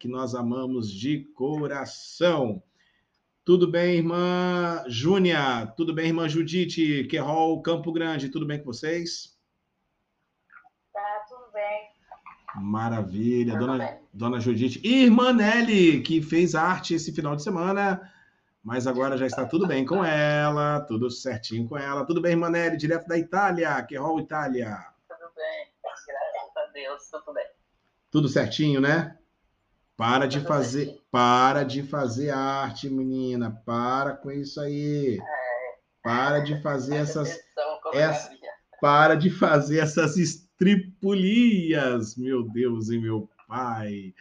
que nós amamos de coração. Tudo bem, irmã Júnia? Tudo bem, irmã Judite? Querol, Campo Grande, tudo bem com vocês? Tá, tudo bem. Maravilha. Tudo dona, bem. dona Judite. E irmã Nelly, que fez arte esse final de semana, mas agora já está tudo bem com ela, tudo certinho com ela. Tudo bem, irmã Nelly, direto da Itália, Querol, Itália. Tudo bem, graças a Deus, tudo bem. Tudo certinho, né? Para de fazer, para de fazer arte, menina. Para com isso aí. Para de fazer essas, essa, para de fazer essas estripulias, meu Deus e meu pai.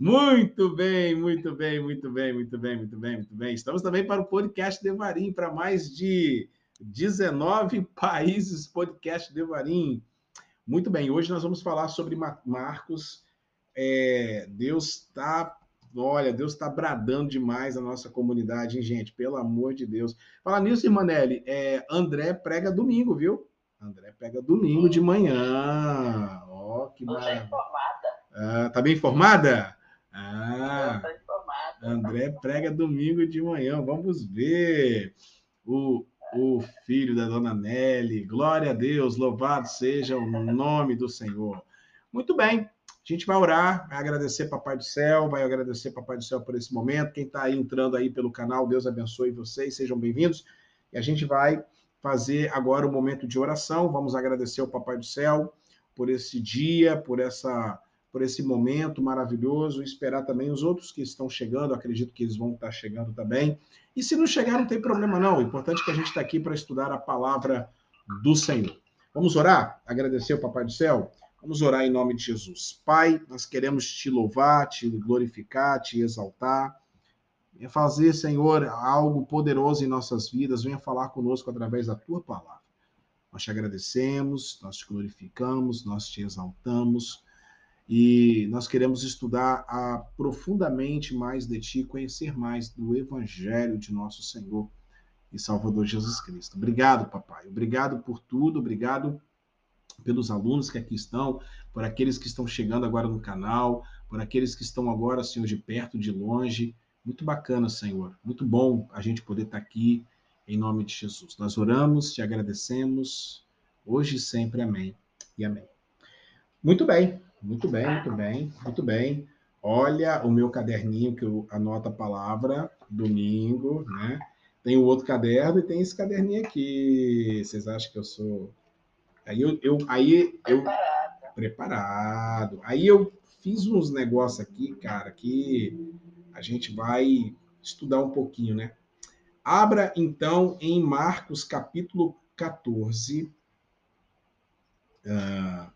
Muito bem, muito bem, muito bem, muito bem, muito bem, muito bem. Estamos também para o podcast Devarim, para mais de 19 países podcast Devarim. Muito bem, hoje nós vamos falar sobre Marcos é, Deus está, olha, Deus está bradando demais a nossa comunidade, hein, gente? Pelo amor de Deus. Fala nisso, Irmanelli, é, André prega domingo, viu? André prega domingo de manhã. Ó, oh, que maravilha. informada. Ah, tá bem informada? Ah, informada. André prega domingo de manhã. Vamos ver. O, o filho da dona Nelly. Glória a Deus, louvado seja o nome do Senhor. Muito bem. A gente vai orar, vai agradecer Papai do Céu, vai agradecer Papai do Céu por esse momento. Quem está aí entrando aí pelo canal, Deus abençoe vocês, sejam bem-vindos. E a gente vai fazer agora o momento de oração. Vamos agradecer ao Papai do Céu por esse dia, por essa por esse momento maravilhoso, esperar também os outros que estão chegando, acredito que eles vão estar chegando também. E se não chegar, não tem problema não. O importante é que a gente está aqui para estudar a palavra do Senhor. Vamos orar? Agradecer ao Papai do Céu. Vamos orar em nome de Jesus. Pai, nós queremos te louvar, te glorificar, te exaltar. Venha fazer, Senhor, algo poderoso em nossas vidas. Venha falar conosco através da tua palavra. Nós te agradecemos, nós te glorificamos, nós te exaltamos e nós queremos estudar a, profundamente mais de ti, conhecer mais do Evangelho de nosso Senhor e Salvador Jesus Cristo. Obrigado, papai. Obrigado por tudo, obrigado pelos alunos que aqui estão, por aqueles que estão chegando agora no canal, por aqueles que estão agora, Senhor, de perto, de longe. Muito bacana, Senhor. Muito bom a gente poder estar aqui em nome de Jesus. Nós oramos, te agradecemos, hoje e sempre. Amém e amém. Muito bem, muito bem, muito bem, muito bem. Olha o meu caderninho que eu anoto a palavra, domingo, né? Tem o outro caderno e tem esse caderninho aqui. Vocês acham que eu sou Aí eu, eu aí eu preparado. preparado. Aí eu fiz uns negócios aqui, cara, que a gente vai estudar um pouquinho, né? Abra então em Marcos capítulo 14. Uh,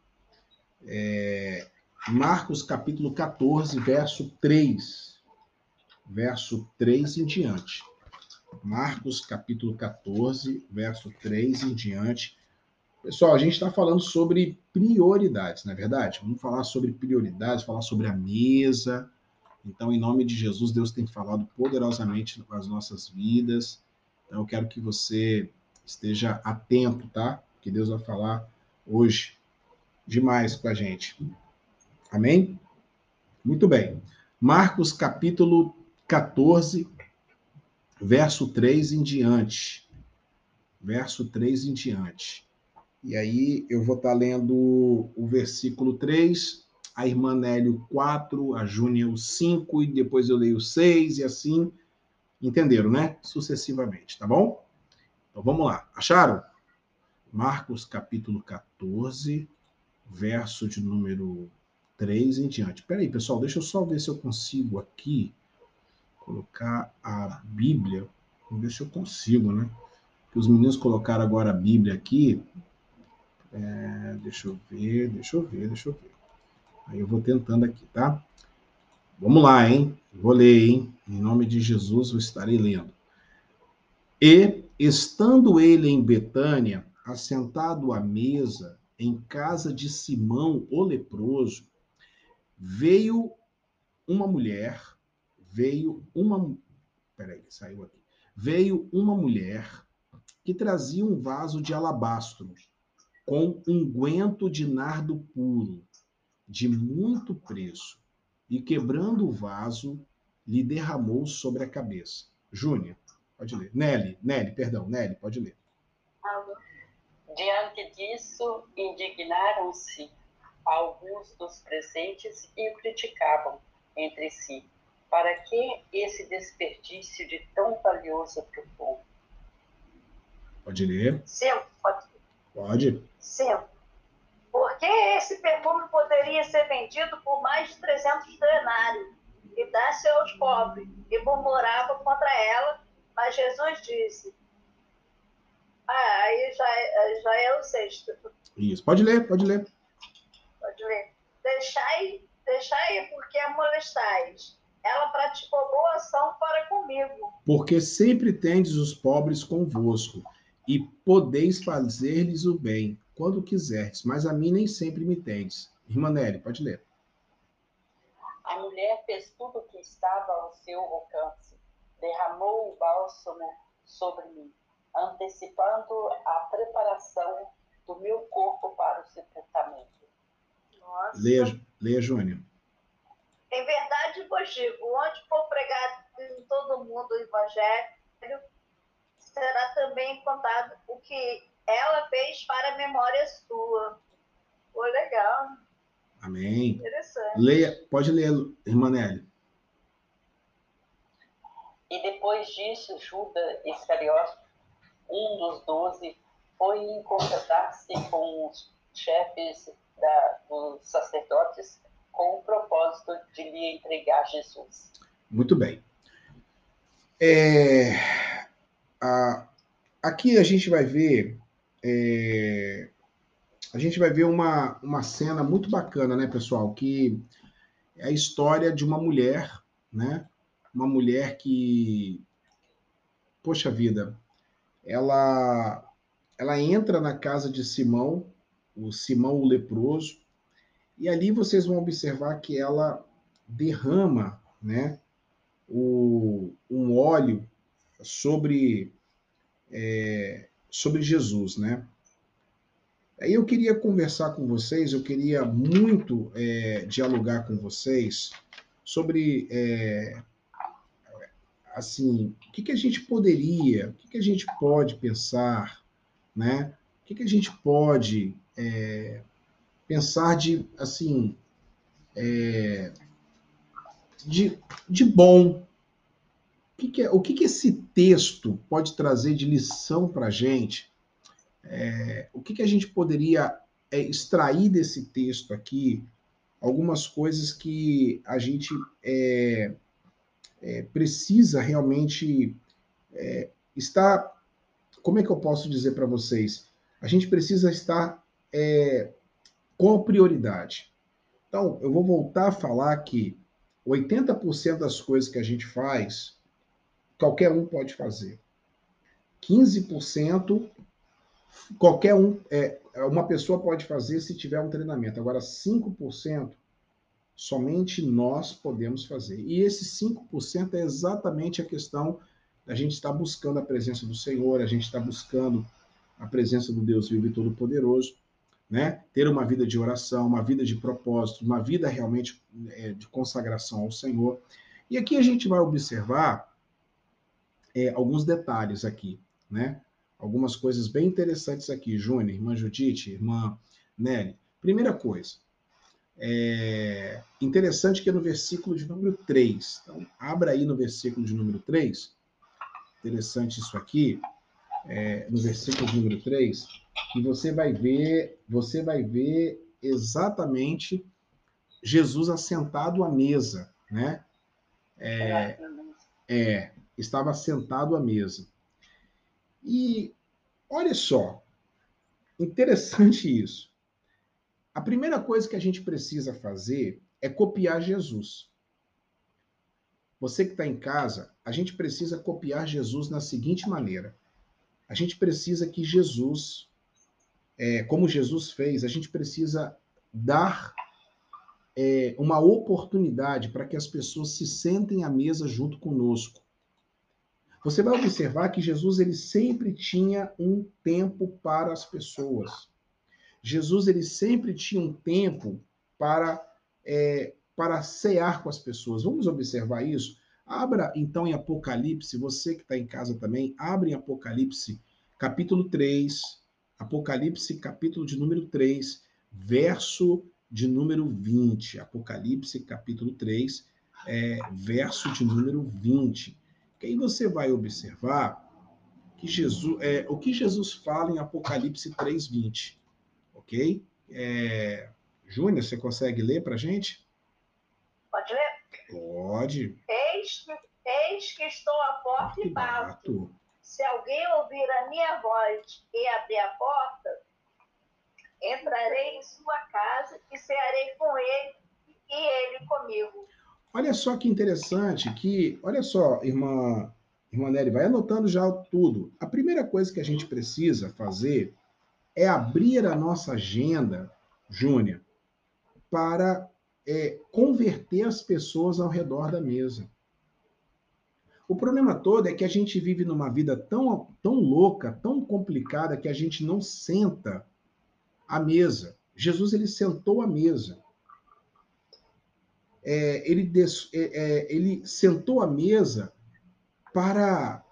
é, Marcos capítulo 14, verso 3. Verso 3 em diante. Marcos capítulo 14, verso 3 em diante. Pessoal, a gente está falando sobre prioridades, não é verdade? Vamos falar sobre prioridades, falar sobre a mesa. Então, em nome de Jesus, Deus tem falado poderosamente com as nossas vidas. Então, eu quero que você esteja atento, tá? Que Deus vai falar hoje demais com a gente. Amém? Muito bem. Marcos capítulo 14, verso 3 em diante. Verso 3 em diante. E aí eu vou estar tá lendo o versículo 3, a irmã Nélio 4, a Júnior 5, e depois eu leio o 6, e assim, entenderam, né? Sucessivamente, tá bom? Então vamos lá. Acharam? Marcos capítulo 14, verso de número 3 em diante. Espera aí, pessoal, deixa eu só ver se eu consigo aqui colocar a Bíblia. Vamos ver se eu consigo, né? Que os meninos colocaram agora a Bíblia aqui. É, deixa eu ver, deixa eu ver, deixa eu ver. Aí eu vou tentando aqui, tá? Vamos lá, hein? Vou ler, hein? Em nome de Jesus eu estarei lendo. E, estando ele em Betânia, assentado à mesa, em casa de Simão o leproso, veio uma mulher, veio uma. Peraí, saiu aqui. Veio uma mulher que trazia um vaso de alabastro com unguento de nardo puro, de muito preço, e quebrando o vaso, lhe derramou sobre a cabeça. Júnior, pode ler. Nelly, Nelly, perdão, Nelly, pode ler. Diante disso, indignaram-se alguns dos presentes e o criticavam entre si. Para que esse desperdício de tão valioso perfume? Pode ler. Sim, pode. Pode. Sim. Porque esse perfume poderia ser vendido por mais de 300 denários e dar-se aos pobres. E murmurava contra ela, mas Jesus disse. Ah, aí já, é, já é o sexto. Isso. Pode ler, pode ler. Pode ler. Deixai, deixai porque a molestais. Ela praticou boa ação para comigo. Porque sempre tendes os pobres convosco, e podeis fazer-lhes o bem, quando quiserdes, mas a mim nem sempre me tendes. Irmã Nelly, pode ler. A mulher fez tudo o que estava ao seu alcance, derramou o bálsamo sobre mim, antecipando a preparação do meu corpo para o sepultamento. Nossa. Leia, leia Júnior. Em verdade vos digo, onde for pregado em todo mundo o evangelho, será também contado o que ela fez para a memória sua. Foi legal, Amém. interessante. Leia, pode ler, irmã Nelly. E depois disso, Judas Iscariote, um dos doze, foi encontrar-se com os chefes da, dos sacerdotes com o propósito de lhe entregar Jesus. Muito bem. É, aqui a gente vai ver. é, a gente vai ver uma, uma cena muito bacana, né, pessoal? Que é a história de uma mulher, né? Uma mulher que, poxa vida, ela, ela entra na casa de Simão, o Simão o leproso, e ali vocês vão observar que ela derrama, né? o, um óleo sobre, é, sobre Jesus, né? Aí eu queria conversar com vocês, eu queria muito é, dialogar com vocês sobre, é, assim, o que, que a gente poderia, o que, que a gente pode pensar, né? O que, que a gente pode é, pensar de, assim, é, de, de bom. Que, que é- o que, que esse texto pode trazer de lição para a gente? É, o que, que a gente poderia é, extrair desse texto aqui? Algumas coisas que a gente é, é, precisa realmente é, estar. Como é que eu posso dizer para vocês? A gente precisa estar com prioridade. Então, eu vou voltar a falar que 80% das coisas que a gente faz, qualquer um pode fazer. 15% qualquer um, é, uma pessoa pode fazer se tiver um treinamento. Agora, 5% somente nós podemos fazer. E esse 5% é exatamente a questão da gente estar buscando a presença do Senhor, a gente está buscando a presença do Deus vivo e todo-poderoso, né? Ter uma vida de oração, uma vida de propósito, uma vida realmente é, de consagração ao Senhor. E aqui a gente vai observar é, alguns detalhes aqui, né? Algumas coisas bem interessantes aqui, Júnior, irmã Judite, irmã Nelly. Primeira coisa, é interessante que é no versículo de número 3. Então, abra aí no versículo de número 3. Interessante isso aqui. É, no versículo de número 3, que você vai ver, você vai ver exatamente Jesus assentado à mesa, né? É, é, estava sentado à mesa. E olha só, interessante isso. A primeira coisa que a gente precisa fazer é copiar Jesus. Você que está em casa, a gente precisa copiar Jesus na seguinte maneira: a gente precisa que Jesus, é, como Jesus fez, a gente precisa dar é, uma oportunidade para que as pessoas se sentem à mesa junto conosco. Você vai observar que Jesus ele sempre tinha um tempo para as pessoas. Jesus ele sempre tinha um tempo para é, para cear com as pessoas. Vamos observar isso? Abra então em Apocalipse, você que está em casa também, abre em Apocalipse, capítulo 3, Apocalipse, capítulo de número 3, verso de número 20. Apocalipse, capítulo 3, é, verso de número 20. Que aí você vai observar que Jesus, é, o que Jesus fala em Apocalipse 3, 20. Ok? É, Júnior, você consegue ler para gente? Pode ler? Pode. Eis que, eis que estou à porta e bato. Se alguém ouvir a minha voz e abrir a porta, entrarei em sua casa e cearei com ele e ele comigo. Olha só que interessante que, olha só, irmã, irmã Nery, vai anotando já tudo. A primeira coisa que a gente precisa fazer é abrir a nossa agenda, Júnior, para é, converter as pessoas ao redor da mesa. O problema todo é que a gente vive numa vida tão, tão louca, tão complicada, que a gente não senta à mesa. Jesus, ele sentou à mesa. É, ele, des, é, é, ele sentou à mesa para.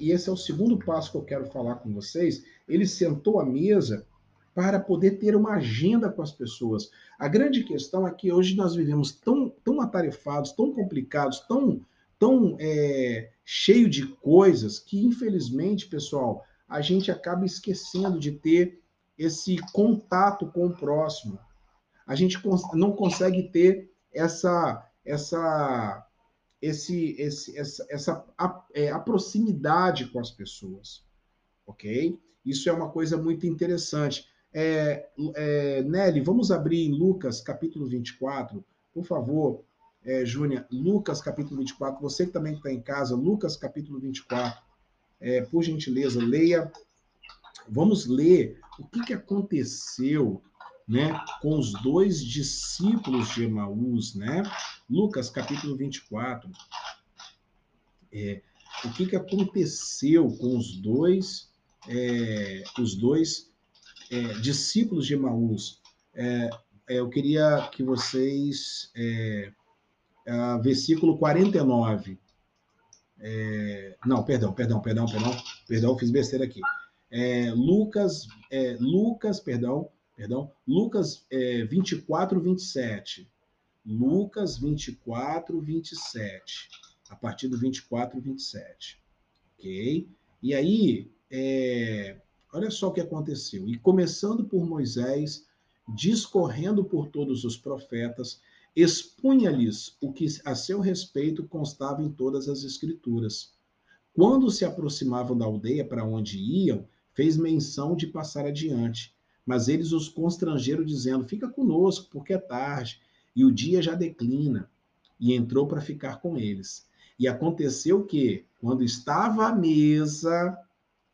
E esse é o segundo passo que eu quero falar com vocês. Ele sentou à mesa para poder ter uma agenda com as pessoas. A grande questão é que hoje nós vivemos tão, tão atarefados, tão complicados, tão, tão é, cheio de coisas, que infelizmente, pessoal, a gente acaba esquecendo de ter esse contato com o próximo. A gente não consegue ter essa, essa, esse, esse, essa, essa a, é, a proximidade com as pessoas, ok? Isso é uma coisa muito interessante. É, é, Nelly, vamos abrir em Lucas, capítulo 24, por favor, é, Júnia, Lucas, capítulo 24, você que também está em casa, Lucas, capítulo 24, é, por gentileza, leia. Vamos ler o que, que aconteceu né, com os dois discípulos de Emaús, né? Lucas, capítulo 24. É, o que, que aconteceu com os dois, é, os dois é, discípulos de Emaús, é, é, eu queria que vocês. É, é versículo 49. É, não, perdão, perdão, perdão, perdão, perdão, fiz besteira aqui. Lucas, Lucas, perdão, perdão, Lucas 24, 27. Lucas 24, 27. A partir do 24, 27. Ok? E aí, é, Olha só o que aconteceu. E começando por Moisés, discorrendo por todos os profetas, expunha-lhes o que a seu respeito constava em todas as escrituras. Quando se aproximavam da aldeia para onde iam, fez menção de passar adiante. Mas eles os constrangeram, dizendo: Fica conosco, porque é tarde, e o dia já declina. E entrou para ficar com eles. E aconteceu que, quando estava à mesa,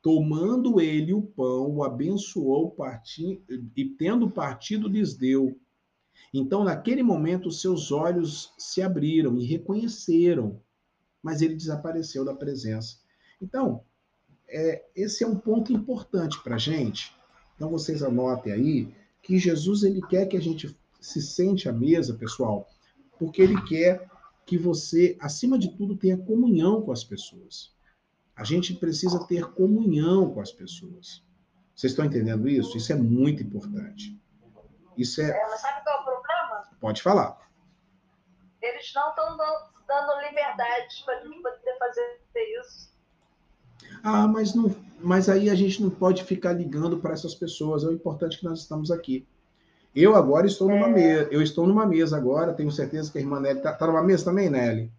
Tomando ele o pão, o abençoou parti, e, tendo partido, lhes deu. Então, naquele momento, seus olhos se abriram e reconheceram, mas ele desapareceu da presença. Então, é, esse é um ponto importante para a gente. Então, vocês anotem aí que Jesus ele quer que a gente se sente à mesa, pessoal, porque ele quer que você, acima de tudo, tenha comunhão com as pessoas. A gente precisa ter comunhão com as pessoas. Vocês estão entendendo isso? Isso é muito importante. Isso é. é mas sabe qual é o problema? Pode falar. Eles não estão dando liberdade para a gente poder fazer isso. Ah, mas, não, mas aí a gente não pode ficar ligando para essas pessoas. É o importante que nós estamos aqui. Eu agora estou numa é. mesa. Eu estou numa mesa agora. Tenho certeza que a irmã Nelly está tá numa mesa também, Nelly?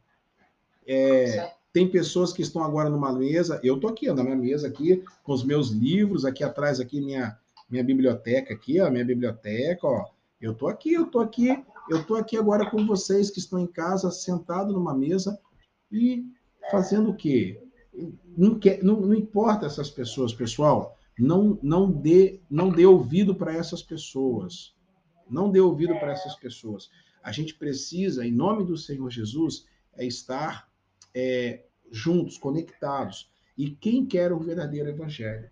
É, tem pessoas que estão agora numa mesa, eu estou aqui, na minha mesa aqui, com os meus livros, aqui atrás, aqui minha, minha biblioteca aqui, ó, minha biblioteca, ó. Eu estou aqui, eu estou aqui, eu estou aqui agora com vocês que estão em casa, sentado numa mesa e fazendo o quê? Não, quer, não, não importa essas pessoas, pessoal. Não, não dê, não dê ouvido para essas pessoas. Não dê ouvido para essas pessoas. A gente precisa, em nome do Senhor Jesus, é estar é, juntos, conectados. E quem quer o verdadeiro evangelho?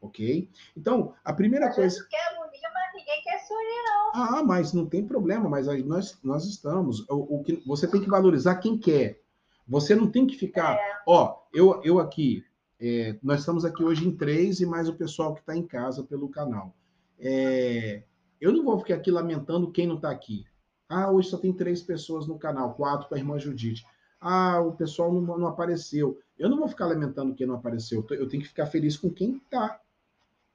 Ok? Então, a primeira a coisa. quer unir, mas ninguém quer se unir, não. Ah, mas não tem problema, mas nós, nós estamos. O, o que, você tem que valorizar quem quer. Você não tem que ficar. É. Ó, eu, eu aqui, é, nós estamos aqui hoje em três e mais o pessoal que está em casa pelo canal. É, eu não vou ficar aqui lamentando quem não está aqui. Ah, hoje só tem três pessoas no canal, quatro com a irmã Judite. Ah, o pessoal não, não apareceu. Eu não vou ficar lamentando quem não apareceu. Eu tenho que ficar feliz com quem está.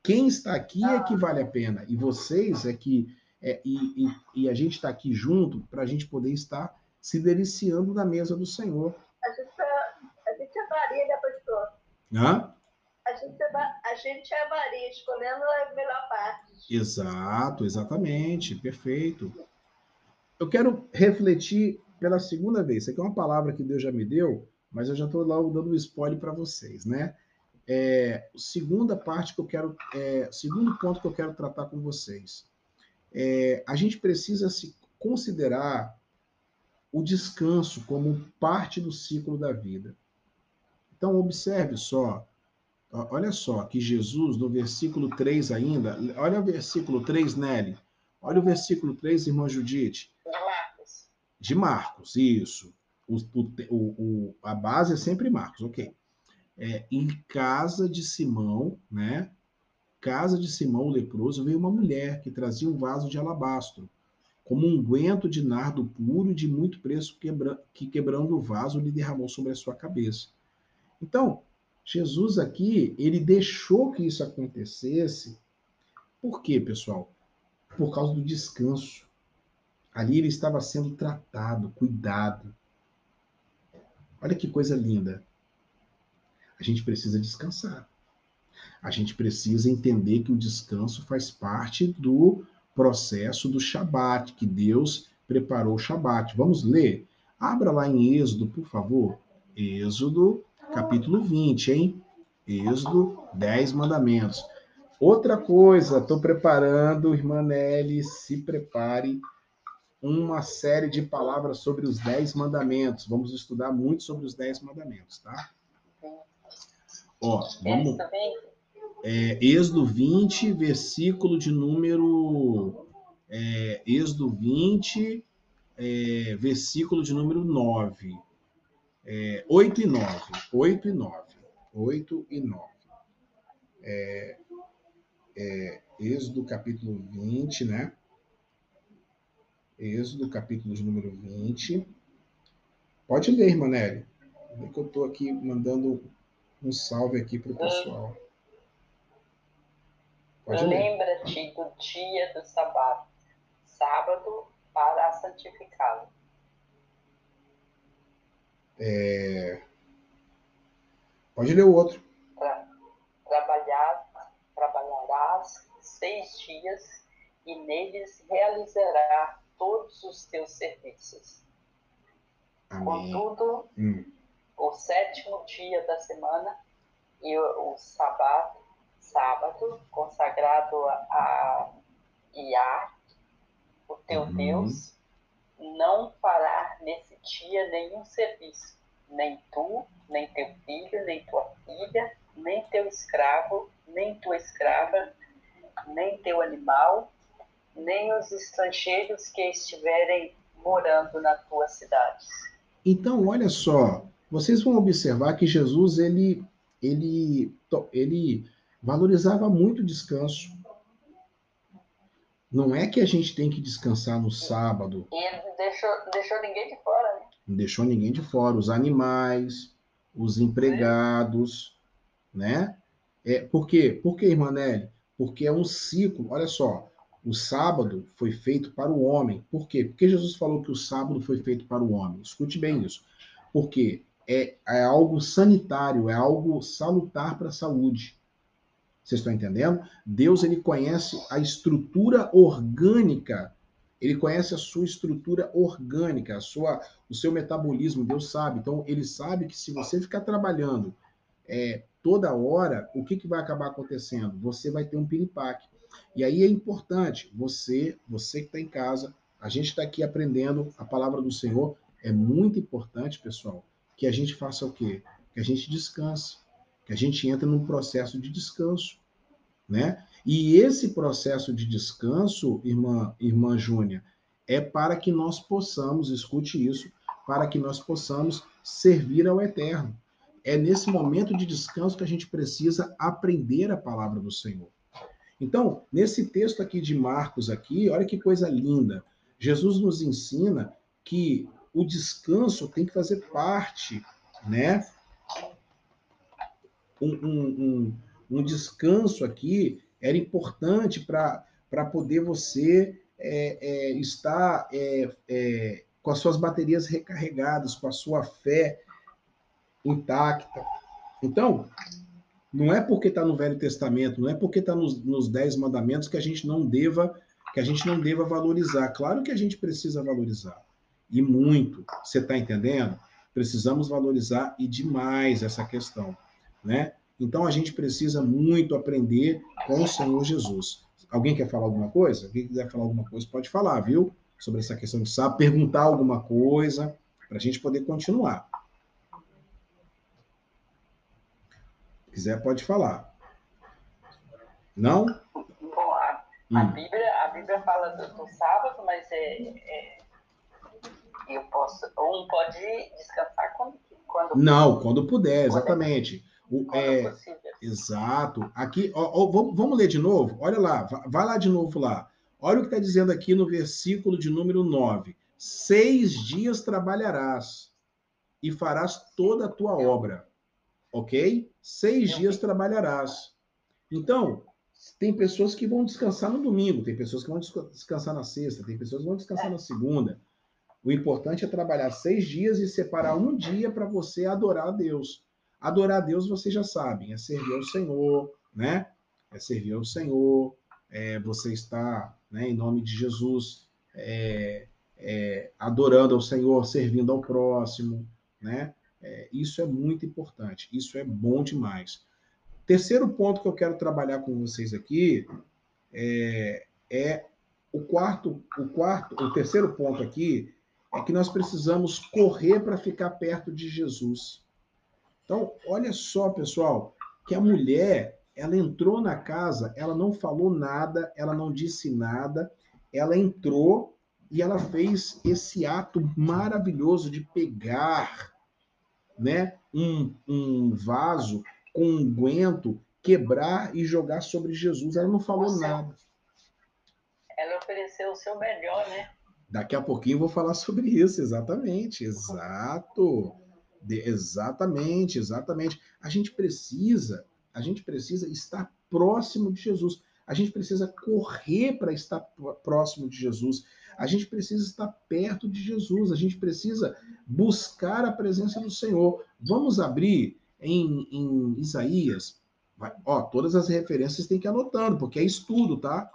Quem está aqui é que vale a pena. E vocês é que. É, e, e, e a gente está aqui junto para a gente poder estar se deliciando da mesa do Senhor. A gente, a gente é varia, né, pastor? Hã? A gente, é, a gente é varia, escolhendo a melhor parte. Exato, exatamente. Perfeito. Eu quero refletir pela segunda vez. Isso aqui é uma palavra que Deus já me deu, mas eu já estou logo dando um spoiler para vocês, né? É, segunda parte que eu quero, é, segundo ponto que eu quero tratar com vocês. É, a gente precisa se considerar o descanso como parte do ciclo da vida. Então, observe só, olha só, que Jesus, no versículo 3 ainda, olha o versículo 3, Nelly, olha o versículo 3, irmã Judite. De Marcos. De Marcos, isso. O, o, o, a base é sempre Marcos, ok. É, em casa de Simão, né? Casa de Simão o leproso, veio uma mulher que trazia um vaso de alabastro como um guento de nardo puro e de muito preço, quebra, que quebrando o vaso lhe derramou sobre a sua cabeça. Então, Jesus aqui, ele deixou que isso acontecesse. Por quê, pessoal? Por causa do descanso. Ali ele estava sendo tratado, cuidado. Olha que coisa linda. A gente precisa descansar. A gente precisa entender que o descanso faz parte do processo do Shabat, que Deus preparou o Shabat. Vamos ler? Abra lá em Êxodo, por favor. Êxodo, capítulo 20, hein? Êxodo, 10 mandamentos. Outra coisa, estou preparando, irmã Nelly, se prepare, uma série de palavras sobre os 10 mandamentos. Vamos estudar muito sobre os 10 mandamentos, tá? Ó, vamos é, Êxodo 20, versículo de número. É, Êxodo 20, é, versículo de número 9. É, 8 e 9. 8 e 9. 8 e 9. É, é, Êxodo capítulo 20, né? Êxodo capítulo de número 20. Pode ler, irmã Nelly. que eu estou aqui mandando um salve aqui para o pessoal. Lembra-te do dia do sábado, sábado para santificá-lo. É... Pode ler o outro. Tra trabalhar, trabalharás seis dias e neles realizará todos os teus serviços. Amém. Contudo, hum. o sétimo dia da semana e o, o sábado sábado consagrado a Iá, o teu uhum. Deus, não fará nesse dia nenhum serviço, nem tu, nem teu filho, nem tua filha, nem teu escravo, nem tua escrava, nem teu animal, nem os estrangeiros que estiverem morando na tua cidade. Então, olha só, vocês vão observar que Jesus ele ele ele valorizava muito o descanso. Não é que a gente tem que descansar no sábado. E ele deixou, deixou ninguém de fora, né? Não deixou ninguém de fora. Os animais, os empregados, é. né? É, por quê? Por quê, irmã Nelly? Porque é um ciclo. Olha só, o sábado foi feito para o homem. Por quê? Porque Jesus falou que o sábado foi feito para o homem. Escute bem isso. Porque é, é algo sanitário, é algo salutar para a saúde. Vocês estão entendendo? Deus ele conhece a estrutura orgânica. Ele conhece a sua estrutura orgânica, a sua, o seu metabolismo. Deus sabe. Então ele sabe que se você ficar trabalhando é, toda hora, o que, que vai acabar acontecendo? Você vai ter um piripaque. E aí é importante você, você que está em casa, a gente está aqui aprendendo a palavra do Senhor. É muito importante, pessoal, que a gente faça o quê? Que a gente descanse, que a gente entre num processo de descanso né? E esse processo de descanso, irmã, irmã Júnia, é para que nós possamos, escute isso, para que nós possamos servir ao Eterno. É nesse momento de descanso que a gente precisa aprender a palavra do Senhor. Então, nesse texto aqui de Marcos aqui, olha que coisa linda. Jesus nos ensina que o descanso tem que fazer parte, né? Um, um, um, um descanso aqui era importante para poder você é, é, estar é, é, com as suas baterias recarregadas, com a sua fé intacta. Então, não é porque está no Velho Testamento, não é porque está nos, nos Dez Mandamentos que a gente não deva que a gente não deva valorizar. Claro que a gente precisa valorizar e muito. Você está entendendo? Precisamos valorizar e demais essa questão, né? Então a gente precisa muito aprender com o Senhor Jesus. Alguém quer falar alguma coisa? Quem quiser falar alguma coisa pode falar, viu? Sobre essa questão de sábado, perguntar alguma coisa para a gente poder continuar. Se quiser pode falar. Não? Bom, a, a hum. Bíblia, a Bíblia fala do, do sábado, mas é, é eu posso, um pode descansar quando, quando Não, quando puder, exatamente. O, é, exato. Aqui, ó, ó, vamos, vamos ler de novo? Olha lá, vai lá de novo lá. Olha o que está dizendo aqui no versículo de número 9. Seis dias trabalharás e farás toda a tua obra. Ok? Seis dias trabalharás. Então, tem pessoas que vão descansar no domingo, tem pessoas que vão descansar na sexta, tem pessoas que vão descansar na segunda. O importante é trabalhar seis dias e separar um dia para você adorar a Deus. Adorar a Deus, vocês já sabem, é servir ao Senhor, né? É servir ao Senhor, é, você está, né, em nome de Jesus, é, é, adorando ao Senhor, servindo ao próximo, né? É, isso é muito importante, isso é bom demais. Terceiro ponto que eu quero trabalhar com vocês aqui é, é o quarto, o quarto, o terceiro ponto aqui é que nós precisamos correr para ficar perto de Jesus. Então, olha só, pessoal, que a mulher, ela entrou na casa, ela não falou nada, ela não disse nada, ela entrou e ela fez esse ato maravilhoso de pegar, né, um, um vaso com um guento, quebrar e jogar sobre Jesus. Ela não falou nada. Ela ofereceu o seu melhor, né? Daqui a pouquinho eu vou falar sobre isso, exatamente, exato. De, exatamente, exatamente. A gente precisa, a gente precisa estar próximo de Jesus. A gente precisa correr para estar próximo de Jesus. A gente precisa estar perto de Jesus. A gente precisa buscar a presença do Senhor. Vamos abrir em, em Isaías. Vai, ó, todas as referências tem que ir anotando, porque é estudo, tá?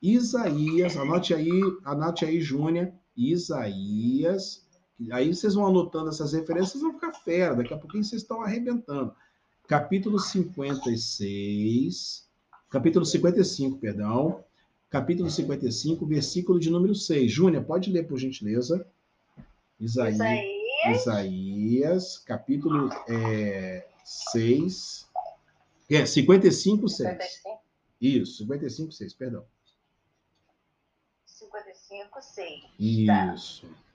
Isaías, anote aí, anote aí, Júnior, Isaías. Aí vocês vão anotando essas referências, vão ficar fera, daqui a pouquinho vocês estão arrebentando. Capítulo 56, capítulo 55, perdão. Capítulo 55, versículo de número 6. Júnior, pode ler, por gentileza. Isaías, Isaías, Isaías capítulo é, 6. É, 55, 6. 55? Isso, 55, 6, perdão. 55, 6. Isso. Tá.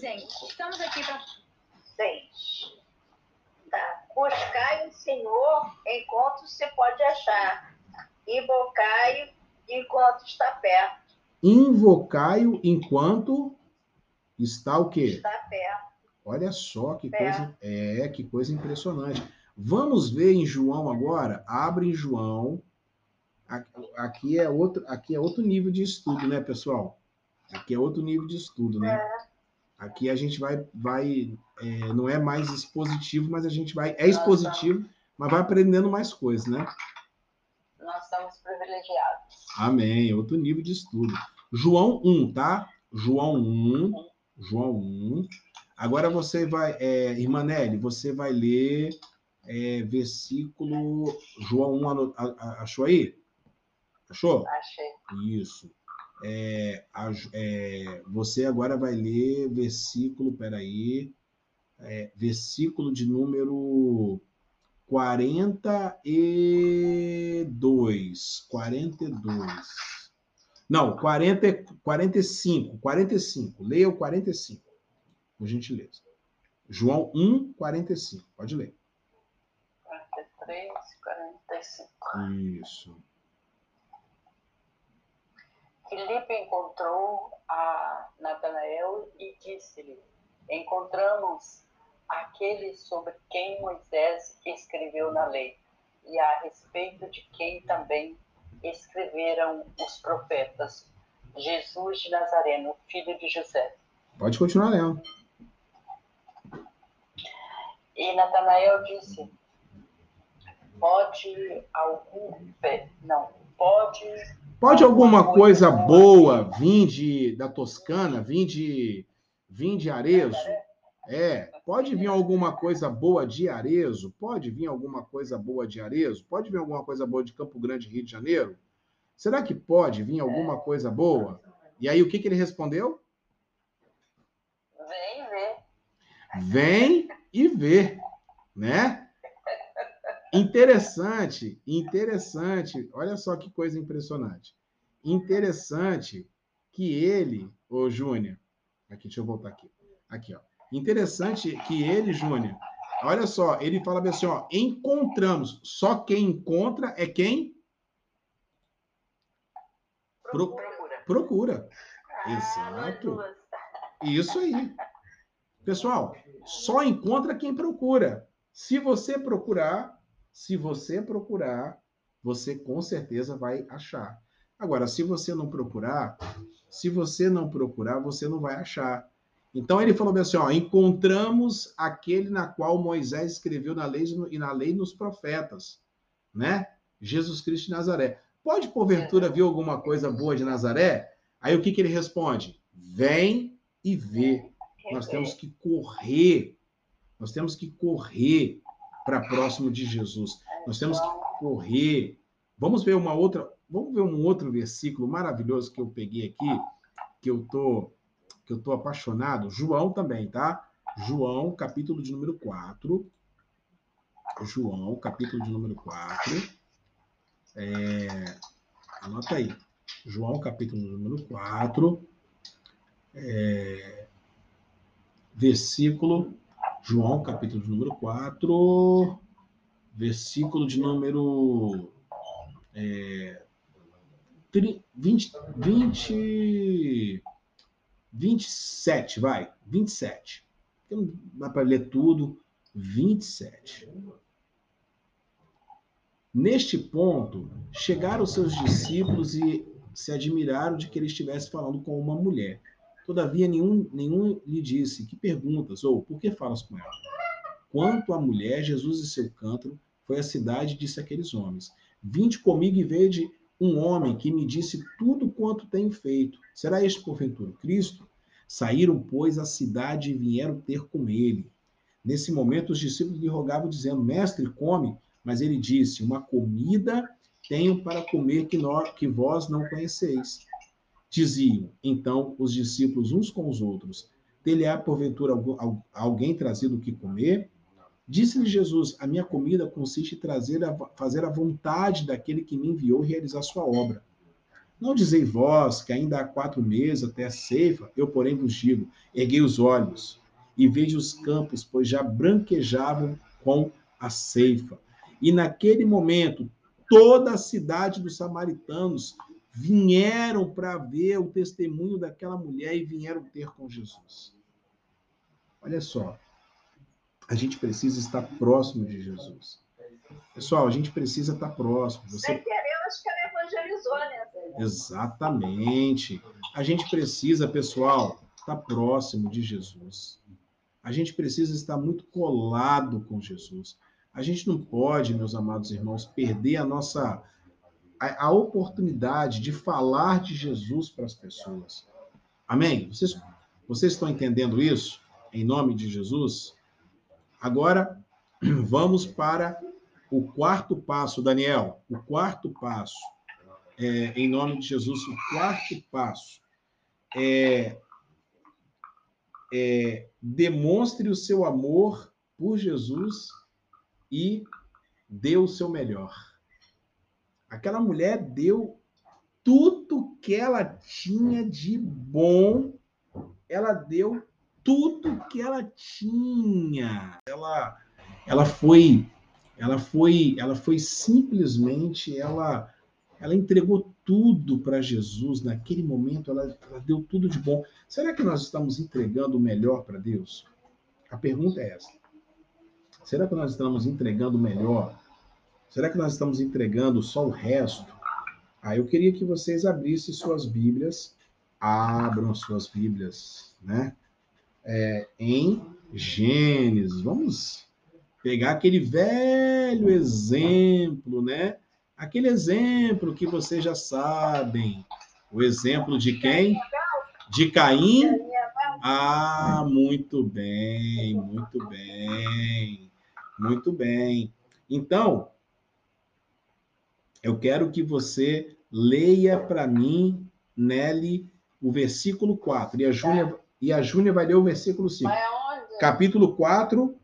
Gente, estamos aqui para 6. Tá. Buscai o Senhor enquanto você pode achar. Invocai enquanto está perto. Invocai-o enquanto está o quê? Está perto. Olha só que perto. coisa, é, que coisa impressionante. Vamos ver em João agora? Abre em João aqui é outro, aqui é outro nível de estudo, né, pessoal? Aqui é outro nível de estudo, né? É. Aqui a gente vai, vai é, não é mais expositivo, mas a gente vai, é expositivo, mas vai aprendendo mais coisas, né? Nós estamos privilegiados. Amém, outro nível de estudo. João 1, tá? João 1, João 1. Agora você vai, é, irmã Nelly, você vai ler é, versículo João 1, achou aí? Achou? Achei. Isso. É, é, você agora vai ler versículo, peraí, é, versículo de número 42. 42. Não, 40, 45. 45. Leia o 45, por gentileza. João 1, 45. Pode ler. 43, 45. Isso. Filipe encontrou a Natanael e disse-lhe: Encontramos aquele sobre quem Moisés escreveu na lei, e a respeito de quem também escreveram os profetas, Jesus de Nazareno, filho de José. Pode continuar lendo. E Natanael disse: Pode algum. Não, pode. Pode alguma coisa boa vir de, da Toscana, vir de, vir de Arezo? É, pode vir alguma coisa boa de Arezo? Pode vir alguma coisa boa de Arezo? Pode vir alguma coisa boa de Campo Grande, Rio de Janeiro? Será que pode vir alguma coisa boa? E aí o que, que ele respondeu? Vem ver. Vem e vê, né? Interessante, interessante. Olha só que coisa impressionante. Interessante que ele, ô Júnior, aqui, deixa eu voltar aqui. Aqui, ó. Interessante que ele, Júnior, olha só, ele fala assim, ó, encontramos. Só quem encontra é quem? Pro... Procura. Procura. Ah, Exato. Isso aí. Pessoal, só encontra quem procura. Se você procurar, se você procurar, você com certeza vai achar. Agora, se você não procurar, se você não procurar, você não vai achar. Então ele falou assim: ó, encontramos aquele na qual Moisés escreveu na lei e na lei nos profetas, né? Jesus Cristo de Nazaré. Pode porventura vir alguma coisa boa de Nazaré? Aí o que, que ele responde? Vem e vê. Nós temos que correr. Nós temos que correr para próximo de Jesus. Nós temos que correr. Vamos ver uma outra, vamos ver um outro versículo maravilhoso que eu peguei aqui, que eu tô que eu tô apaixonado. João também, tá? João, capítulo de número 4. João, capítulo de número 4. É, anota aí. João, capítulo número 4. É, versículo. João, capítulo de número 4. Versículo de número. É, 20, 20, 27, vai, 27. Não dá para ler tudo. 27. Neste ponto, chegaram seus discípulos e se admiraram de que ele estivesse falando com uma mulher. Todavia, nenhum, nenhum lhe disse: Que perguntas? Ou por que falas com ela? Quanto à mulher, Jesus e seu cântaro foi à cidade e disse àqueles homens: Vinde comigo e vede um homem que me disse tudo quanto tenho feito. Será este, porventura, Cristo? Saíram, pois, à cidade e vieram ter com ele. Nesse momento, os discípulos lhe rogavam, dizendo: Mestre, come. Mas ele disse: Uma comida tenho para comer que, nós, que vós não conheceis. Diziam, então, os discípulos uns com os outros: Ter-lhe-á, porventura, alguém trazido o que comer? Disse-lhe Jesus: A minha comida consiste em trazer a, fazer a vontade daquele que me enviou realizar sua obra. Não dizei vós que ainda há quatro meses até a ceifa, eu, porém, vos digo: erguei os olhos e vejo os campos, pois já branquejavam com a ceifa. E naquele momento, toda a cidade dos samaritanos vieram para ver o testemunho daquela mulher e vieram ter com Jesus. Olha só, a gente precisa estar próximo de Jesus. Pessoal, a gente precisa estar próximo. Você... Sem querer, eu acho que ela evangelizou, né? Exatamente. A gente precisa, pessoal, estar próximo de Jesus. A gente precisa estar muito colado com Jesus. A gente não pode, meus amados irmãos, perder a nossa a, a oportunidade de falar de Jesus para as pessoas. Amém? Vocês, vocês estão entendendo isso? Em nome de Jesus? Agora, vamos para o quarto passo, Daniel. O quarto passo. É, em nome de Jesus, o quarto passo é, é demonstre o seu amor por Jesus e deu o seu melhor. Aquela mulher deu tudo que ela tinha de bom, ela deu tudo que ela tinha. Ela, ela foi, ela foi, ela foi simplesmente, ela, ela entregou tudo para Jesus naquele momento. Ela, ela deu tudo de bom. Será que nós estamos entregando o melhor para Deus? A pergunta é essa. Será que nós estamos entregando o melhor? Será que nós estamos entregando só o resto? Aí eu queria que vocês abrissem suas Bíblias, abram suas Bíblias, né? É, em Gênesis. Vamos pegar aquele velho exemplo, né? Aquele exemplo que vocês já sabem. O exemplo de quem? De Caim. Ah, muito bem, muito bem, muito bem. Então, eu quero que você leia para mim, Nelly, o versículo 4. E a Júnia, e a Júnia vai ler o versículo 5. Capítulo 4,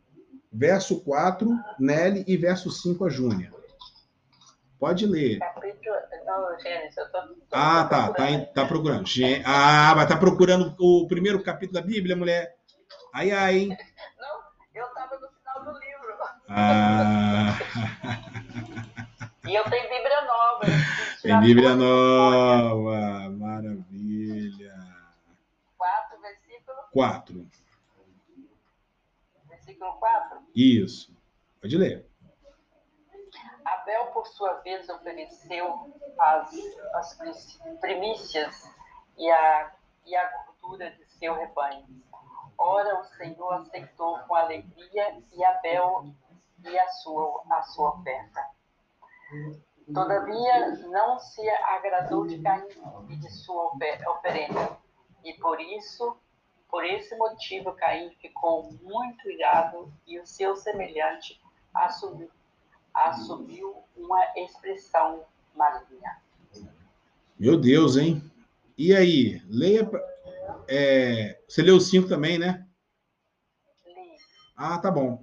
verso 4, Nelly, e verso 5, a Júnia. Pode ler. Capítulo... Não, Gênesis, eu tô, tô ah, tá, tá, tá procurando. Ah, mas tá procurando o primeiro capítulo da Bíblia, mulher? Ai, ai, hein? Não, eu tava no final do livro. Ah... E eu tenho Bíblia nova. Tem Bíblia nova, maravilha. Quatro, versículo? Quatro. Versículo quatro? Isso. Pode ler. Abel, por sua vez, ofereceu as, as primícias e a, e a gordura de seu rebanho. Ora, o Senhor aceitou com alegria e Abel e a sua, a sua oferta. Todavia, não se agradou de Caim e de sua oferenda. E por isso, por esse motivo, Caim ficou muito irado e o seu semelhante assumiu, assumiu uma expressão maligna. Meu Deus, hein? E aí, leia. É, você leu cinco também, né? Li. Ah, tá bom.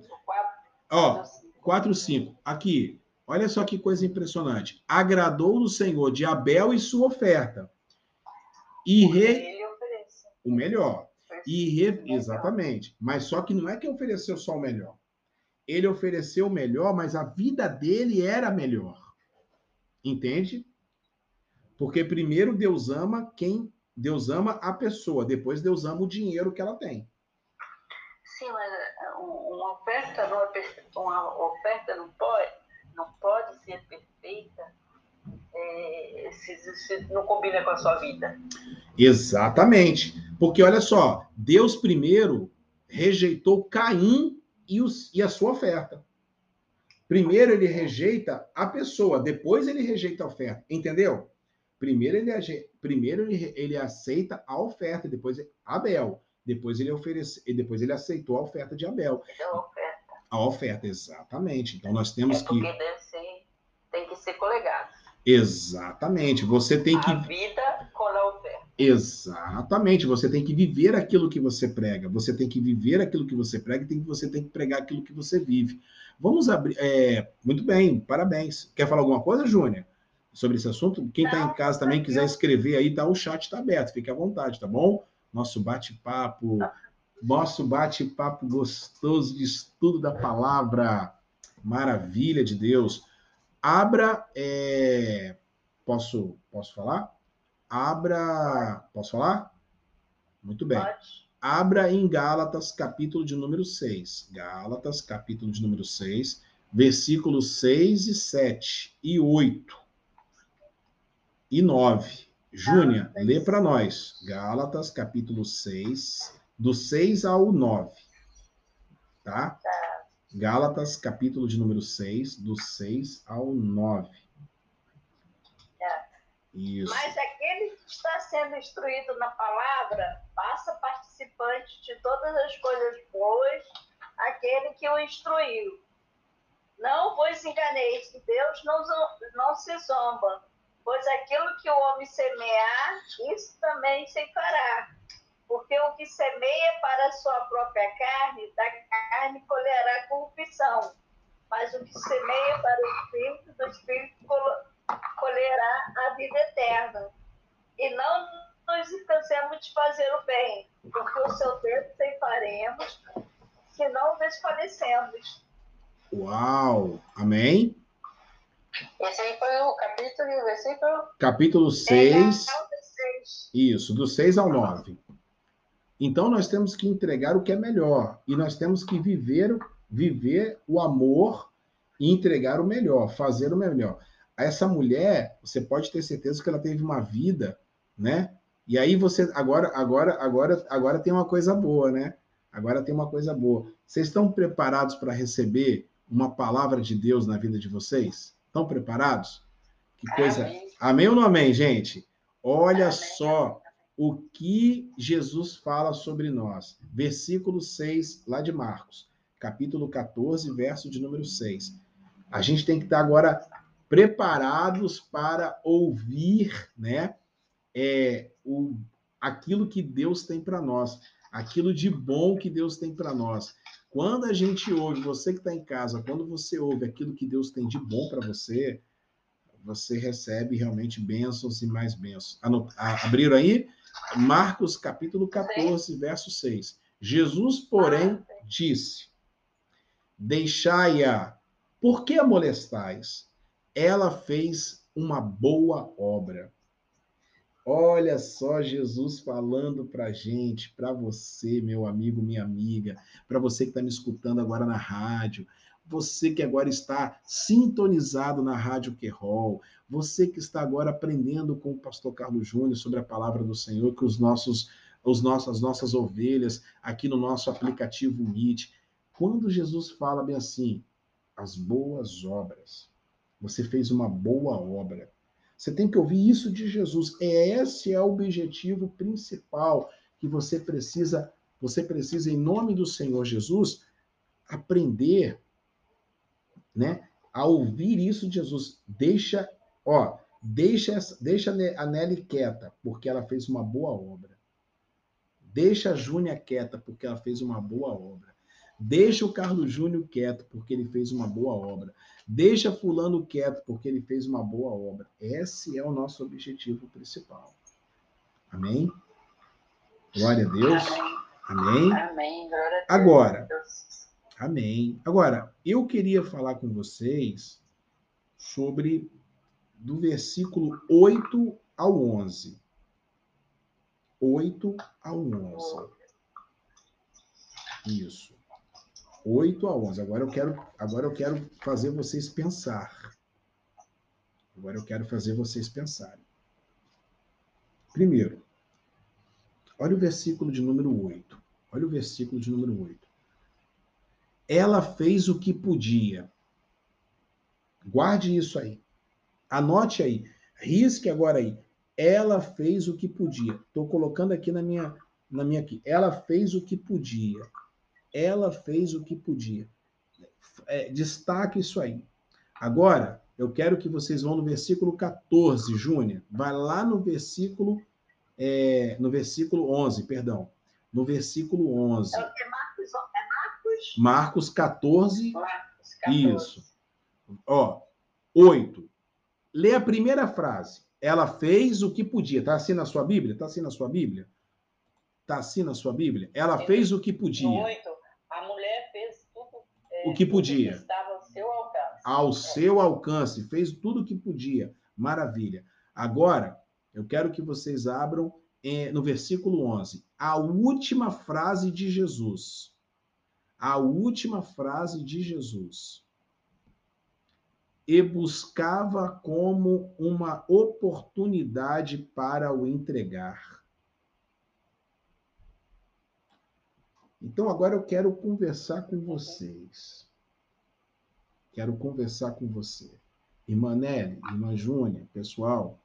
Ó, 4, 5. Aqui, Olha só que coisa impressionante. Agradou no Senhor de Abel e sua oferta. E re... o melhor. E re... Exatamente. Mas só que não é que ofereceu só o melhor. Ele ofereceu o melhor, mas a vida dele era melhor. Entende? Porque primeiro Deus ama quem Deus ama a pessoa, depois Deus ama o dinheiro que ela tem. Sim, mas eh, uma oferta não, é uma oferta não pode não pode ser perfeita é, se, se não combina com a sua vida. Exatamente. Porque olha só, Deus primeiro rejeitou Caim e, os, e a sua oferta. Primeiro ele rejeita a pessoa, depois ele rejeita a oferta. Entendeu? Primeiro ele, primeiro ele, ele aceita a oferta, depois Abel. Depois ele oferece, depois ele aceitou a oferta de Abel. Então, a oferta. A exatamente. Então nós temos é porque que. Ser, tem que ser colegado. Exatamente. Você tem que. A vida com a oferta. Exatamente. Você tem que viver aquilo que você prega. Você tem que viver aquilo que você prega e tem, você tem que pregar aquilo que você vive. Vamos abrir. É, muito bem, parabéns. Quer falar alguma coisa, Júnior? Sobre esse assunto? Quem está em casa também quiser escrever aí, tá? O chat está aberto, fique à vontade, tá bom? Nosso bate-papo. Tá nosso bate-papo gostoso de estudo da palavra. Maravilha de Deus. Abra. É... Posso, posso falar? Abra. Posso falar? Muito bem. Pode. Abra em Gálatas, capítulo de número 6. Gálatas, capítulo de número 6, versículos 6 e 7 e 8 e 9. Júnia, lê para nós. Gálatas, capítulo 6, do 6 ao 9. Tá? tá? Gálatas, capítulo de número 6, do 6 ao 9. Tá. Isso. Mas aquele que está sendo instruído na palavra, passa participante de todas as coisas boas, aquele que o instruiu. Não vos enganeis, que Deus não, não se zomba, pois aquilo que o homem semear, isso também se fará. Porque o que semeia para a sua própria carne, da carne colherá corrupção. mas o que semeia para o Espírito, do Espírito colherá a vida eterna. E não nos cansemos de fazer o bem, porque o seu tempo ceifaremos, se não desfalecemos. Uau! Amém? Esse aí foi o capítulo e o versículo? Capítulo 6. Isso, do 6 ao 9. Então nós temos que entregar o que é melhor e nós temos que viver viver o amor e entregar o melhor, fazer o melhor. Essa mulher, você pode ter certeza que ela teve uma vida, né? E aí você agora agora agora agora tem uma coisa boa, né? Agora tem uma coisa boa. Vocês estão preparados para receber uma palavra de Deus na vida de vocês? Estão preparados? Que coisa. Amém, amém ou não amém, gente? Olha amém. só o que Jesus fala sobre nós. Versículo 6, lá de Marcos, capítulo 14, verso de número 6. A gente tem que estar agora preparados para ouvir, né? É, o, aquilo que Deus tem para nós, aquilo de bom que Deus tem para nós. Quando a gente ouve, você que está em casa, quando você ouve aquilo que Deus tem de bom para você, você recebe realmente bênçãos e mais bênçãos. Abriram aí? Marcos capítulo 14, verso 6. Jesus, porém, disse: Deixai-a, por que a molestais? Ela fez uma boa obra. Olha só Jesus falando para gente, para você, meu amigo, minha amiga, para você que está me escutando agora na rádio, você que agora está sintonizado na Rádio Querol, você que está agora aprendendo com o pastor Carlos Júnior sobre a palavra do Senhor, que os nossos, os nossos, as nossas ovelhas aqui no nosso aplicativo Meet, quando Jesus fala bem assim, as boas obras, você fez uma boa obra, você tem que ouvir isso de Jesus. Esse é o objetivo principal que você precisa, você precisa em nome do Senhor Jesus aprender, né, a ouvir isso Jesus. Deixa, ó, deixa deixa a Nelly quieta, porque ela fez uma boa obra. Deixa a Júnia quieta, porque ela fez uma boa obra. Deixa o Carlos Júnior quieto, porque ele fez uma boa obra. Deixa fulano quieto, porque ele fez uma boa obra. Esse é o nosso objetivo principal. Amém? Glória a Deus. Amém. Amém. Glória a Deus. Agora, amém. Agora, eu queria falar com vocês sobre do versículo 8 ao 11. 8 ao 11. Isso. 8 a 11. Agora eu quero, agora eu quero fazer vocês pensar. Agora eu quero fazer vocês pensarem. Primeiro, olha o versículo de número 8. Olha o versículo de número 8. Ela fez o que podia. Guarde isso aí. Anote aí. Risque agora aí. Ela fez o que podia. Estou colocando aqui na minha, na minha aqui. Ela fez o que podia ela fez o que podia. É, destaque isso aí. Agora, eu quero que vocês vão no versículo 14, Júnior. Vai lá no versículo, é, no versículo 11, perdão. No versículo 11. É o que? Marcos, é Marcos? Marcos 14. Marcos 14. Isso. Ó, 8. Lê a primeira frase. Ela fez o que podia. Tá assim na sua Bíblia? Tá assim na sua Bíblia? Tá assim na sua Bíblia? Ela fez o que podia. 8 o que podia. Estava ao seu alcance. Ao é. seu alcance, fez tudo o que podia. Maravilha. Agora, eu quero que vocês abram eh, no versículo 11, a última frase de Jesus. A última frase de Jesus. E buscava como uma oportunidade para o entregar. Então agora eu quero conversar com vocês. Quero conversar com você. Irmã Nelly, irmã Júnia, pessoal,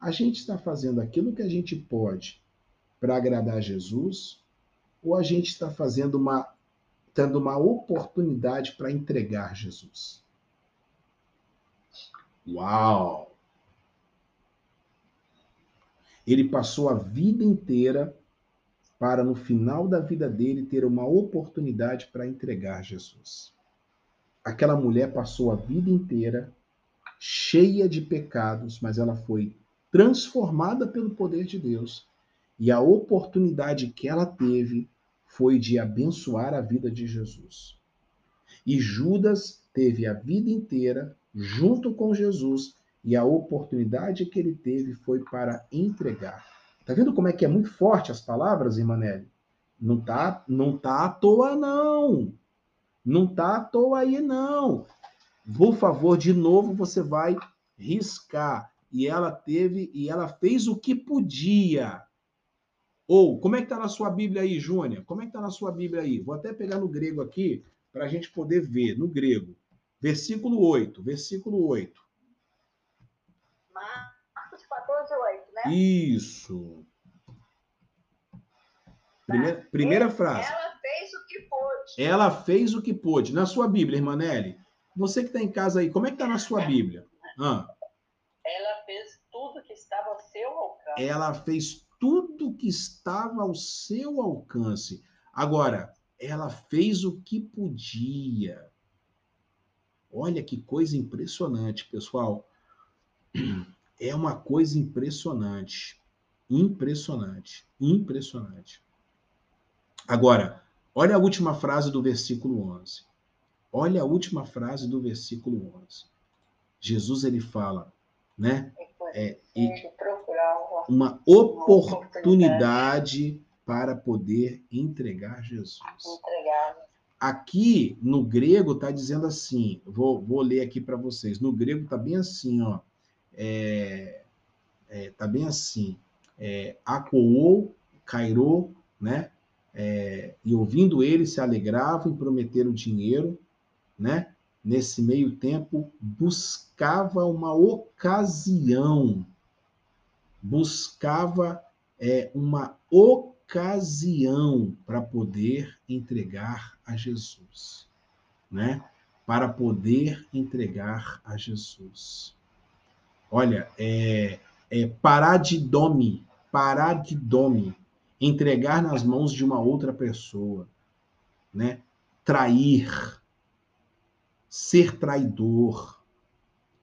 a gente está fazendo aquilo que a gente pode para agradar Jesus ou a gente está fazendo uma tendo uma oportunidade para entregar Jesus? Uau! Ele passou a vida inteira para no final da vida dele ter uma oportunidade para entregar Jesus. aquela mulher passou a vida inteira cheia de pecados, mas ela foi transformada pelo poder de Deus. E a oportunidade que ela teve foi de abençoar a vida de Jesus. E Judas teve a vida inteira junto com Jesus e a oportunidade que ele teve foi para entregar. Tá vendo como é que é muito forte as palavras, Imanelli? Não tá, não tá à toa não. Não tá à toa aí não. Por favor, de novo você vai riscar. E ela teve e ela fez o que podia. Ou, como é que está na sua Bíblia aí, Júnior? Como é que está na sua Bíblia aí? Vou até pegar no grego aqui para a gente poder ver, no grego. Versículo 8, versículo 8. Marcos 14, 8, né? Isso. Primeira, primeira frase. Ela fez o que pôde. Ela fez o que pôde. Na sua Bíblia, irmã Nelly, você que está em casa aí, como é que está na sua Bíblia? Ah. Ela fez tudo que estava ao seu alcance. Ela fez tudo que estava ao seu alcance. Agora, ela fez o que podia. Olha que coisa impressionante, pessoal. É uma coisa impressionante. Impressionante. Impressionante. Agora, olha a última frase do versículo 11. Olha a última frase do versículo 11. Jesus ele fala, né? É, e, uma oportunidade para poder entregar Jesus. Entregar. Aqui no grego está dizendo assim, vou, vou ler aqui para vocês. No grego está bem assim, ó. É, é, tá bem assim. É, acoou, cairou, né? É, e ouvindo ele se alegravam e prometeram dinheiro, né? Nesse meio tempo buscava uma ocasião buscava é, uma ocasião para poder entregar a Jesus, né? Para poder entregar a Jesus. Olha, é, é parar de dome, parar de dome, entregar nas mãos de uma outra pessoa, né? Trair, ser traidor.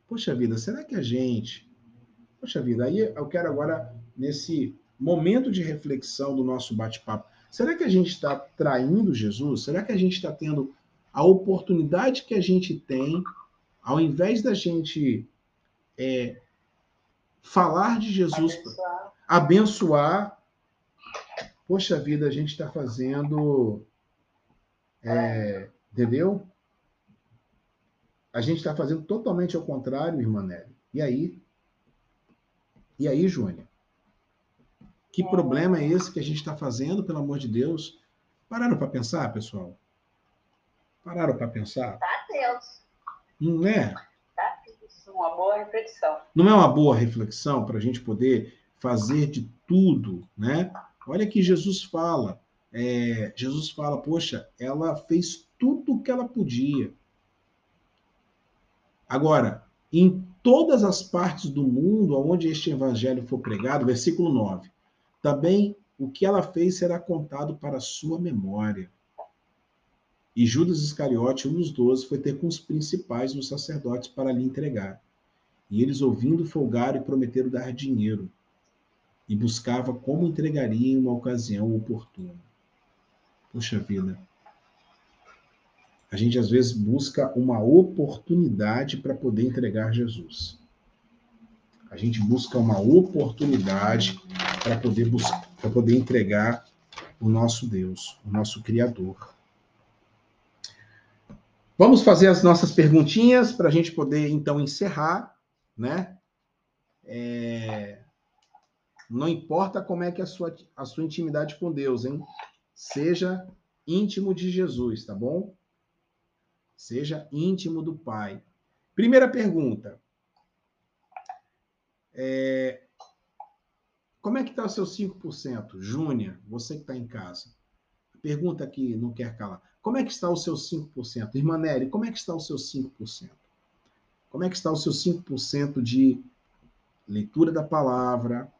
Poxa vida, será que a gente Poxa vida, aí eu quero agora, nesse momento de reflexão do nosso bate-papo, será que a gente está traindo Jesus? Será que a gente está tendo a oportunidade que a gente tem, ao invés da gente é, falar de Jesus, abençoar. abençoar, poxa vida, a gente está fazendo. É, entendeu? A gente está fazendo totalmente ao contrário, irmã Nelly. E aí? E aí, Júnior? Que problema é esse que a gente está fazendo, pelo amor de Deus? Pararam para pensar, pessoal? Pararam para pensar? Tá Deus. Não é? Tá uma boa reflexão. Não é uma boa reflexão para a gente poder fazer de tudo, né? Olha que Jesus fala. É, Jesus fala, poxa, ela fez tudo o que ela podia. Agora, em todas as partes do mundo onde este evangelho for pregado, versículo 9. Também o que ela fez será contado para sua memória. E Judas Iscariote, um dos doze, foi ter com os principais dos sacerdotes para lhe entregar. E eles, ouvindo, folgaram e prometeram dar dinheiro. E buscava como entregaria em uma ocasião oportuna. Puxa vida. A gente às vezes busca uma oportunidade para poder entregar Jesus. A gente busca uma oportunidade para poder buscar, para poder entregar o nosso Deus, o nosso Criador. Vamos fazer as nossas perguntinhas para a gente poder então encerrar, né? É... Não importa como é que é a sua, a sua intimidade com Deus, hein? Seja íntimo de Jesus, tá bom? Seja íntimo do Pai. Primeira pergunta. É, como é que está o seu 5%? Júnior, você que está em casa. Pergunta que não quer calar. Como é que está o seu 5%? Irmã Nery, como é que está o seu 5%? Como é que está o seu 5% de leitura da palavra?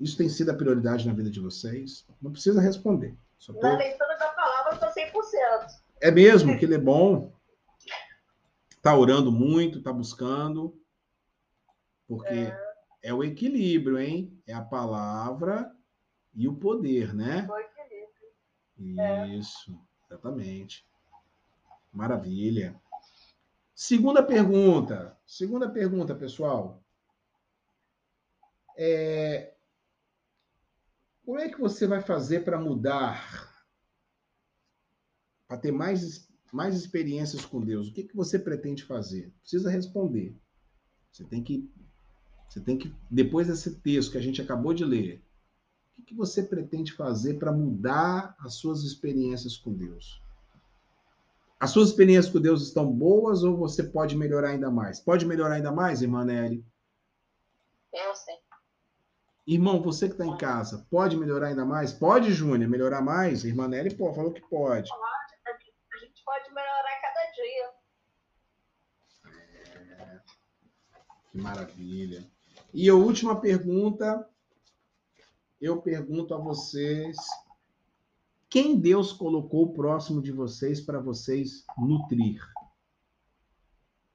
Isso tem sido a prioridade na vida de vocês? Não precisa responder. Tô... Na leitura da palavra, eu estou 100%. É mesmo que ele é bom. Está orando muito, está buscando. Porque é. É. o equilíbrio, hein? É a palavra e o poder, né? O equilíbrio. É. Isso, é. exatamente. Maravilha. Segunda pergunta. Segunda pergunta, pessoal. É... Como é que você vai fazer para mudar? Para ter mais, mais experiências com Deus? O que, que você pretende fazer? Precisa responder. Você tem que. Você tem que. Depois desse texto que a gente acabou de ler, o que, você pretende fazer para mudar as suas experiências com Deus? As suas experiências com Deus estão boas ou você pode melhorar ainda mais? Pode melhorar ainda mais, irmã Nelly? Eu sim. Irmão, você que está em casa, pode melhorar ainda mais? Pode, Júnior, melhorar mais? Irmã Nelly pô, falou que pode. Pode, a gente pode melhorar cada dia. É, que maravilha. E a última pergunta, eu pergunto a vocês quem Deus colocou próximo de vocês para vocês nutrir?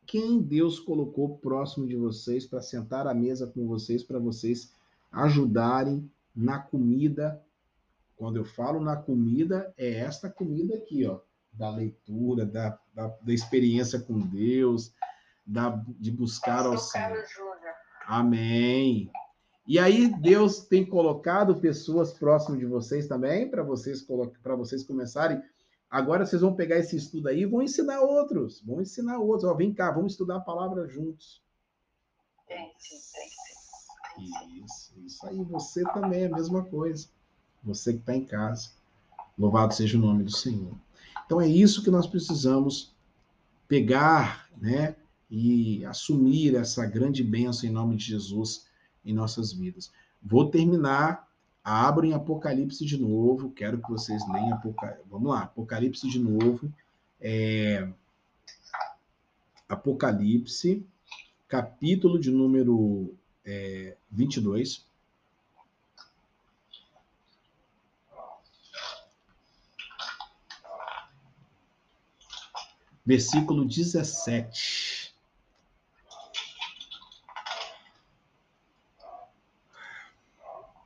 Quem Deus colocou próximo de vocês para sentar à mesa com vocês, para vocês ajudarem na comida? Quando eu falo na comida, é esta comida aqui, ó, da leitura, da, da, da experiência com Deus, da, de buscar ao Senhor. Amém. E aí Deus tem colocado pessoas próximas de vocês também para vocês para vocês começarem. Agora vocês vão pegar esse estudo aí e vão ensinar outros, vão ensinar outros. Ó, vem cá, vamos estudar a palavra juntos. Tem sim, tem sim. Isso, isso aí. Você também é a mesma coisa. Você que está em casa. Louvado seja o nome do Senhor. Então é isso que nós precisamos pegar, né? E assumir essa grande bênção em nome de Jesus em nossas vidas. Vou terminar. Abro em Apocalipse de novo. Quero que vocês leiam Apocalipse. Vamos lá, Apocalipse de novo. É... Apocalipse, capítulo de número é, 22. Versículo 17.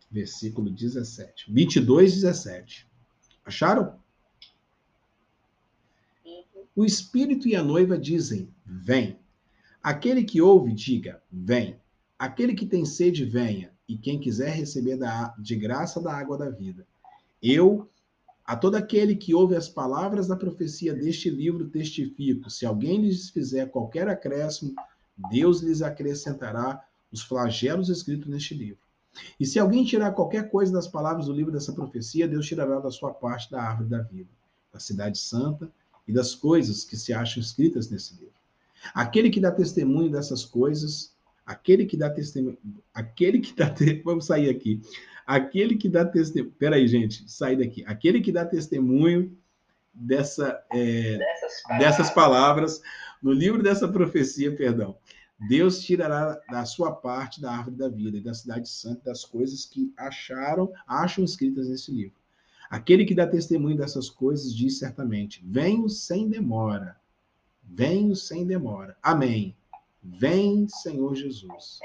Versículo 17. 22, 17. Acharam? O Espírito e a noiva dizem: Vem. Aquele que ouve, diga: Vem. Aquele que tem sede, venha. E quem quiser receber da, de graça da água da vida. Eu, a todo aquele que ouve as palavras da profecia deste livro, testifico: se alguém lhes fizer qualquer acréscimo, Deus lhes acrescentará os flagelos escritos neste livro. E se alguém tirar qualquer coisa das palavras do livro dessa profecia, Deus tirará da sua parte da árvore da vida, da cidade santa e das coisas que se acham escritas nesse livro. Aquele que dá testemunho dessas coisas, aquele que dá testemunho, aquele que dá, te... vamos sair aqui, aquele que dá testemunho, peraí gente, sair daqui, aquele que dá testemunho dessa, é... dessas, palavras. dessas palavras no livro dessa profecia, perdão, Deus tirará da sua parte da árvore da vida e da cidade santa das coisas que acharam, acham escritas nesse livro. Aquele que dá testemunho dessas coisas diz certamente: Venho sem demora. Venho sem demora. Amém. Vem, Senhor Jesus.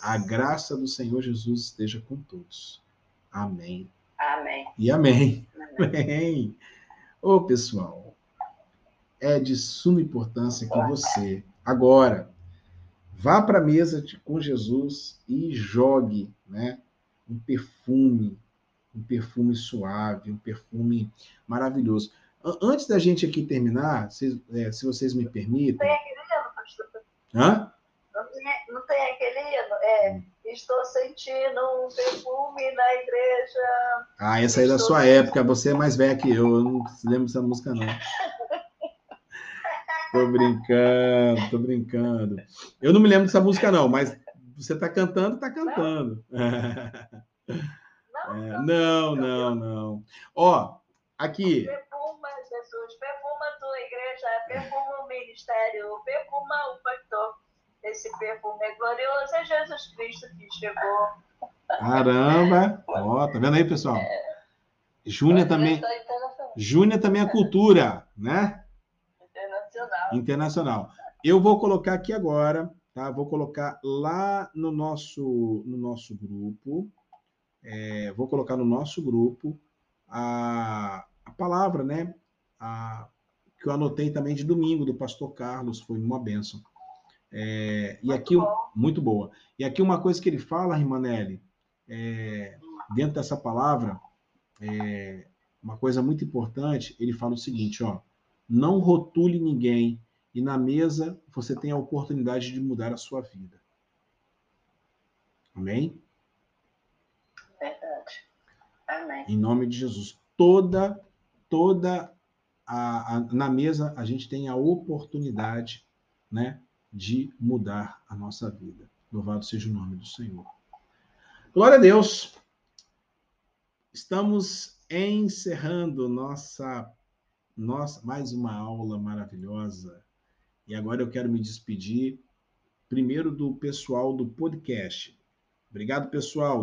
A graça do Senhor Jesus esteja com todos. Amém. Amém. E amém. Amém. Ô, pessoal, é de suma importância que você, agora, Vá para a mesa com Jesus e jogue né, um perfume, um perfume suave, um perfume maravilhoso. Antes da gente aqui terminar, se, é, se vocês me permitem. Tem aquele hino, pastor? Hã? Não tem, não tem aquele hino? É, hum. estou sentindo um perfume na igreja. Ah, essa aí é da sua época, você é mais velha que eu, eu não lembro dessa música, não. Tô brincando, tô brincando. Eu não me lembro dessa música, não, mas você tá cantando, tá cantando. Não, é, não, não, não. Ó, aqui. Perfuma, Jesus, perfuma a tua igreja, perfuma o ministério, perfuma o pastor. Esse perfume é glorioso, é Jesus Cristo que chegou. Caramba! Ó, tá vendo aí, pessoal? É. Júnior também. Júnior também é cultura, né? Internacional. Internacional. Eu vou colocar aqui agora, tá? Vou colocar lá no nosso, no nosso grupo, é, vou colocar no nosso grupo a, a palavra, né? A, que eu anotei também de domingo do pastor Carlos, foi uma benção. É, e aqui, bom. muito boa. E aqui uma coisa que ele fala, Rimanelli, é, dentro dessa palavra, é, uma coisa muito importante, ele fala o seguinte, ó, não rotule ninguém e na mesa você tem a oportunidade de mudar a sua vida. Amém? Verdade. Amém. Em nome de Jesus. Toda, toda a, a, na mesa a gente tem a oportunidade, né, de mudar a nossa vida. Louvado seja o nome do Senhor. Glória a Deus. Estamos encerrando nossa, nossa mais uma aula maravilhosa. E agora eu quero me despedir primeiro do pessoal do podcast. Obrigado, pessoal.